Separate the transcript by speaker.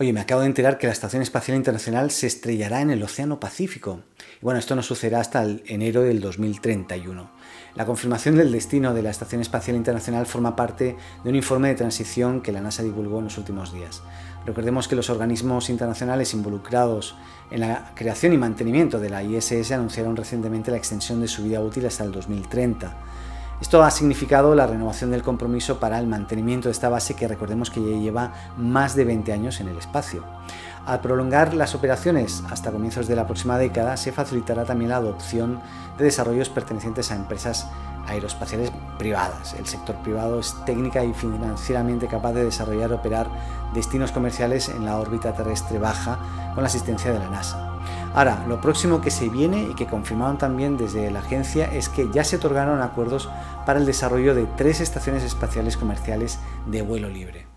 Speaker 1: Oye, me acabo de enterar que la Estación Espacial Internacional se estrellará en el Océano Pacífico. Y bueno, esto no sucederá hasta el enero del 2031. La confirmación del destino de la Estación Espacial Internacional forma parte de un informe de transición que la NASA divulgó en los últimos días. Recordemos que los organismos internacionales involucrados en la creación y mantenimiento de la ISS anunciaron recientemente la extensión de su vida útil hasta el 2030. Esto ha significado la renovación del compromiso para el mantenimiento de esta base que recordemos que ya lleva más de 20 años en el espacio. Al prolongar las operaciones hasta comienzos de la próxima década, se facilitará también la adopción de desarrollos pertenecientes a empresas aeroespaciales privadas. El sector privado es técnica y financieramente capaz de desarrollar y operar destinos comerciales en la órbita terrestre baja con la asistencia de la NASA. Ahora, lo próximo que se viene y que confirmaron también desde la agencia es que ya se otorgaron acuerdos para el desarrollo de tres estaciones espaciales comerciales de vuelo libre.